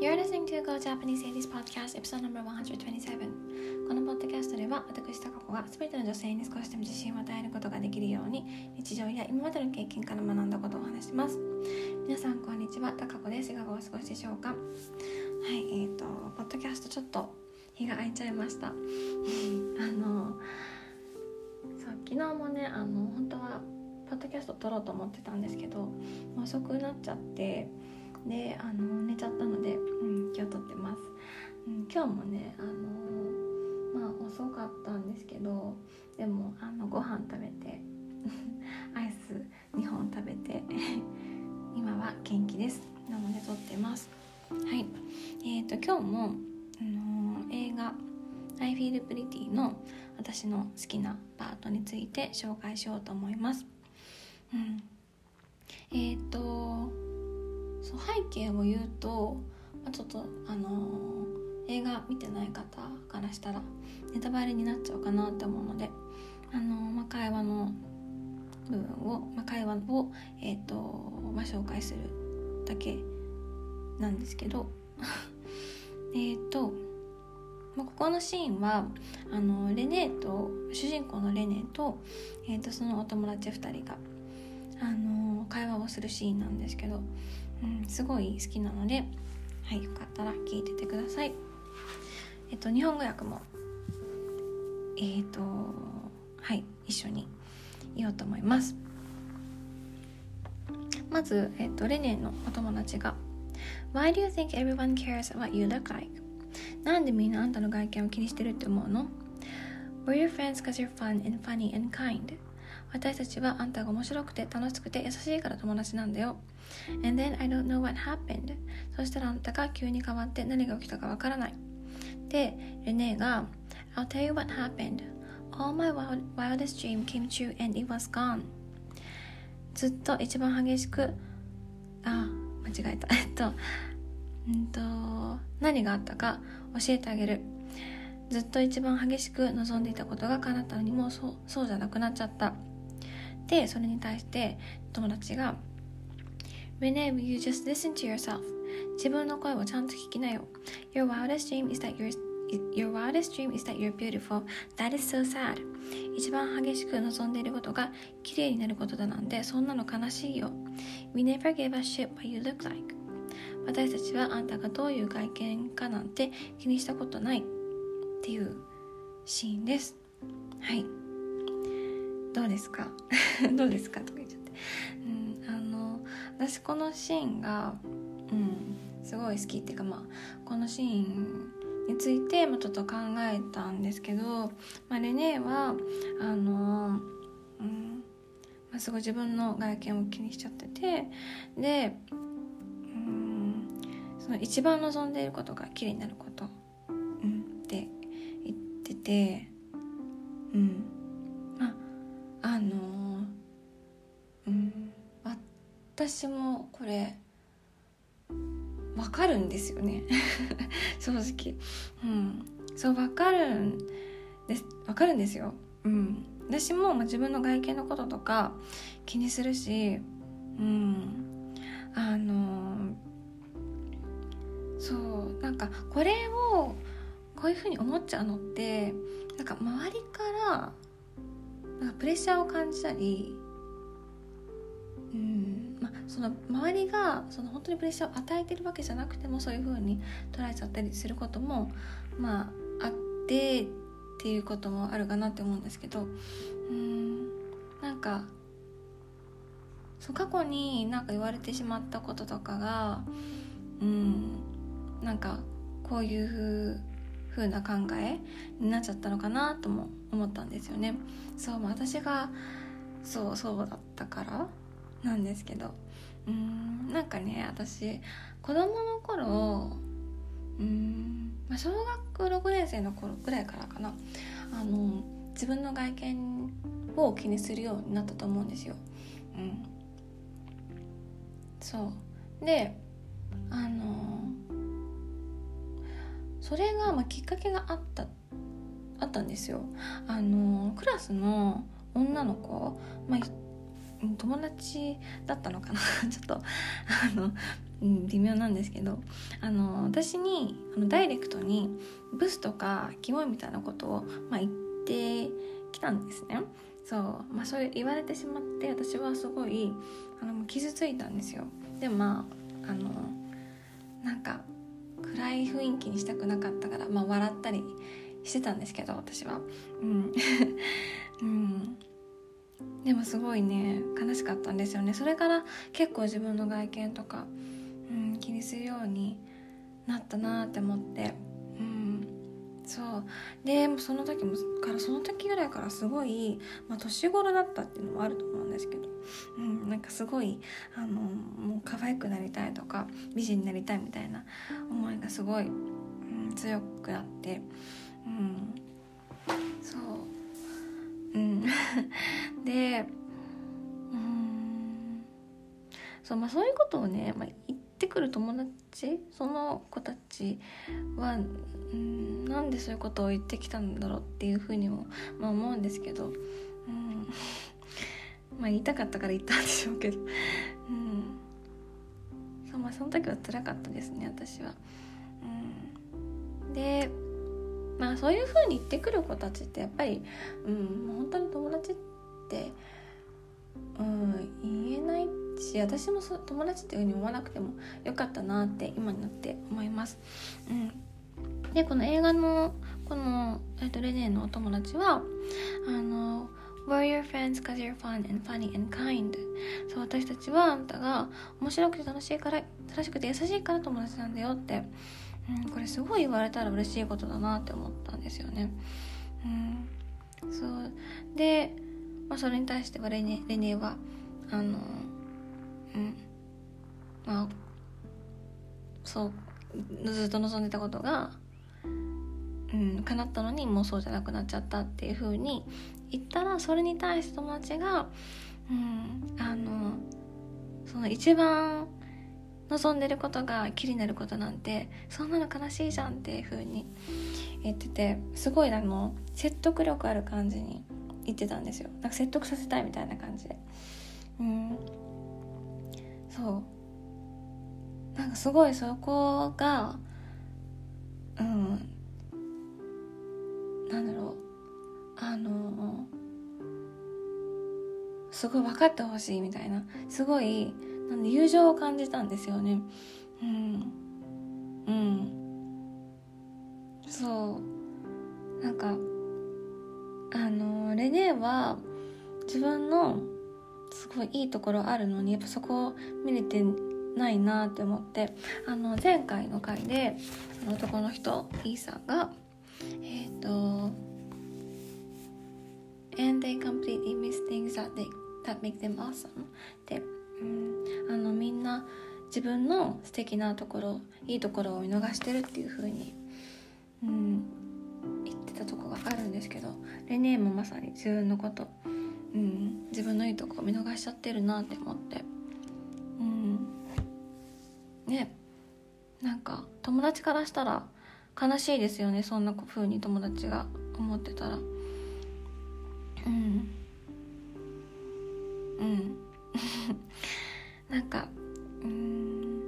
You're listening to Go Japanese Ladies Podcast Episode No. 127このポッドキャストでは私高子が全ての女性に少しでも自信を与えることができるように日常や今までの経験から学んだことをお話します。皆さんこんにちは。高子です。いかがお過ごしでしょうか？はいえーとポッドキャストちょっと日が空いちゃいました。あのそう昨日もねあの本当はポッドキャスト撮ろうと思ってたんですけど遅くなっちゃってであの寝ちゃったので、うん、今日撮ってます、うん、今日もねあのまあ遅かったんですけどでもあのご飯食べて アイス2本食べて今は元気です。なので撮ってます。はい。えーと、今日も、あのー、映画「I Feel Pretty」の私の好きなパートについて紹介しようと思います。うん。えっ、ー、とそう背景を言うと、まあ、ちょっとあのー、映画見てない方からしたらネタバレになっちゃうかなって思うので、あのー、まあ、会話の部分を、まあ、会話を、えーとまあ、紹介するだけなんですけど えっと、まあ、ここのシーンはあのレネーと主人公のレネーと,、えーと、そのお友達2人が、あの会話をするシーンなんですけど、うん、すごい好きなので、はい、よかったら聞いててください。えっと、日本語訳も、えっ、と、はい、一緒に言おうと思います。まず、えっと、レネのお友達が Why do you think everyone cares what you? look like? なんでみんなあんたの外見を気にしてるって思うの？We're your friends cause you're fun and funny and kind? 私たちはあんたが面白くて楽しくて優しいから友達なんだよ。And then I don't know what happened. そしたらあんたが急に変わって何が起きたかわからない。で、レネーが I'll tell you what happened. All my wildest dream came true and it was gone. ずっと一番激しく、あ、間違えた。えっと、うんと、何があったか教えてあげる。ずっと一番激しく望んでいたことが叶ったのにもうそうそうじゃなくなっちゃった。で、それに対して友達が Renee, you just listen to yourself? 自分の声をちゃんと聞きなよ。Your wildest dream is that you're Your wildest dream is that you're beautiful. That is so sad. 一番激しく望んでいることが綺麗になることだなんてそんなの悲しいよ。We never gave a shit what you look like. 私たちはあんたがどういう外見かなんて気にしたことないっていうシーンです。はい。どうですか？どうですか？とか言っちゃって。うん、あの、私このシーンが、うん、すごい好きっていうかまあ、このシーンについて、まあ、ちょっと考えたんですけど、まあ、レネーはあの、うんまあ、すごい自分の外見を気にしちゃっててで、うん、その一番望んでいることが綺麗になること、うん、って言ってて、うん。私もこれわかるんですよね。正直。うん。そうわかるんです。わかるんですよ。うん。私も、まあ、自分の外見のこととか気にするしうん。あのそうなんかこれをこういうふうに思っちゃうのってなんか周りからなんかプレッシャーを感じたり、その周りがその本当にプレッシャーを与えてるわけじゃなくてもそういう風に捉えちゃったりすることもまああってっていうこともあるかなって思うんですけどうんなんかそう過去になんか言われてしまったこととかがうんなんかこういう風な考えになっちゃったのかなとも思ったんですよね。そう私がそうそうだったからなんですけどうんなんかね私子供の頃うん、まあ、小学6年生の頃ぐらいからかなあの自分の外見を気にするようになったと思うんですよ。うん、そうであのそれが、まあ、きっかけがあったあったんですよ。あのクラスの女の子、まあ、友達だったのかな？ちょっとあの、微妙なんですけどあの私にあのダイレクトにブスとかキモいみたいなことを、まあ、言ってきたんですね。そう、まあ、それ言われてしまって私はすごいあの傷ついたんですよ。でもまああのなんか暗い雰囲気にしたくなかったから、まあ、笑ったりしてたんですけど私は。うん、うんでもすごいね悲しかったんですよね。それから結構自分の外見とか、うん、気にするようになったなって思って。うん。そう。でその時もからその時ぐらいからすごい、まあ、年頃だったっていうのもあると思うんですけど、うん、なんかすごいあのもう可愛くなりたいとか美人になりたいみたいな思いがすごい、うん、強くなって。うん。そう。うん。でうん。そうまあそういうことをね、まあ、言ってくる友達その子たちはうんなんでそういうことを言ってきたんだろうっていうふうにも、まあ、思うんですけど、うん、まあ言いたかったから言ったんでしょうけど、うん、そうまあその時は辛かったですね私は。うん、でまあそういうふうに言ってくる子たちってやっぱり、うん、本当に友達って、うん、言えないし私もそ友達っていうふうに思わなくてもよかったなって今になって思います。うん、でこの映画のこの、えっと、レネーのお友達はあの We're your friends cause you're fun and funny and kind そう私たちはあんたが面白くて楽しいから楽しくて優しいから友達なんだよってうん、これすごい言われたら嬉しいことだなって思ったんですよね。うん、そうで、まあ、それに対してはレネレネはあのうんまあそうずっと望んでたことが、うん、叶ったのにもうそうじゃなくなっちゃったっていう風に言ったらそれに対して友達が、うん、あのその一番望んでることが気になることなんてそんなの悲しいじゃんっていう風に言っててすごいあの説得力ある感じに言ってたんですよ。なんか説得させたいみたいな感じで。うん。そう。なんかすごいそこがうん。なんだろう。あのすごい分かってほしいみたいな。すごいなんで友情を感じたんですよね。うん。うん。そう。なんかあのレネーは自分のすごいいいところあるのにやっぱそこを見れてないなって思ってあの前回の回で男の人イーサーがえっ、ー、と And they completely miss things that, they, that make them awesome ってうん、あのみんな自分の素敵なところいいところを見逃してるっていう風に、うん、言ってたとこがあるんですけどレネーもまさに自分のこと、うん、自分のいいとこを見逃しちゃってるなって思って、うん、ねなんか友達からしたら悲しいですよねそんな風に友達が思ってたら。うん。うん。なんかうん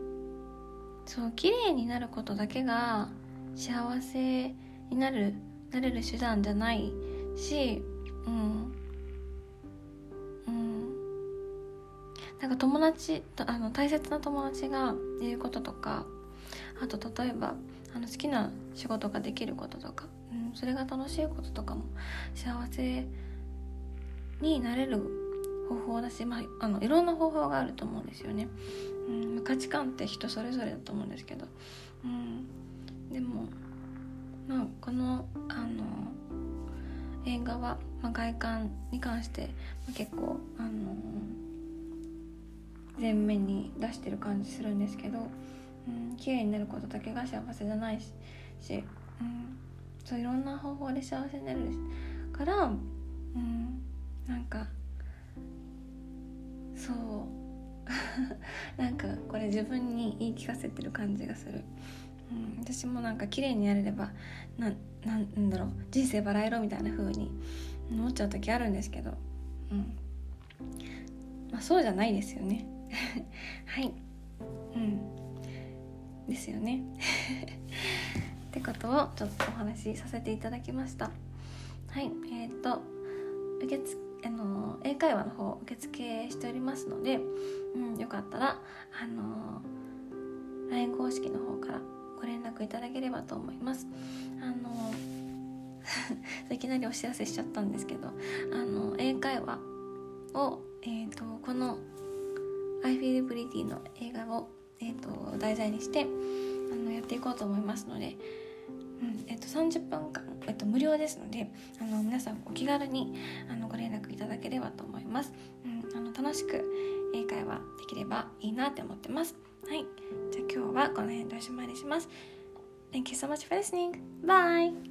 そう綺麗になることだけが幸せになるなれる手段じゃないしうんうん。なんか友達あの大切な友達が言うこととかあと例えばあの好きな仕事ができることとか、うん、それが楽しいこととかも幸せになれる方法だし、まあ、あのいろんな方法があると思うんですよね、うん、価値観って人それぞれだと思うんですけど、うん、でも、まあ、このあの映画は、まあ、外観に関して、まあ、結構あの前面に出してる感じするんですけど、うん、綺麗になることだけが幸せじゃないしし、うん、そういろんな方法で幸せになるから、うん、なんかそう。なんかこれ自分に言い聞かせてる感じがする、うん、私もなんか綺麗にやれればななんだろう。人生バラ色みたいな風に思っちゃう時あるんですけど、うん。まあ、そうじゃないですよね。はい。うん。ですよね。ってことをちょっとお話しさせていただきました。はい。えっ、ー、と受付あの英会話の方受付しておりますので、うん、よかったらあの LINE 公式の方からご連絡いただければと思います。あの いきなりお知らせしちゃったんですけどあの英会話を、えーと、この「I Feel Pretty」の映画を、えーと、題材にしてあのやっていこうと思いますので、うんえーと、30分間、えっ、と無料ですのであの皆さんお気軽にあのご連絡いただければと思います、うん、あの楽しく英会話できればいいなって思ってますはいじゃあ今日はこの辺でおしまいにします Thank you so much for listening. Bye!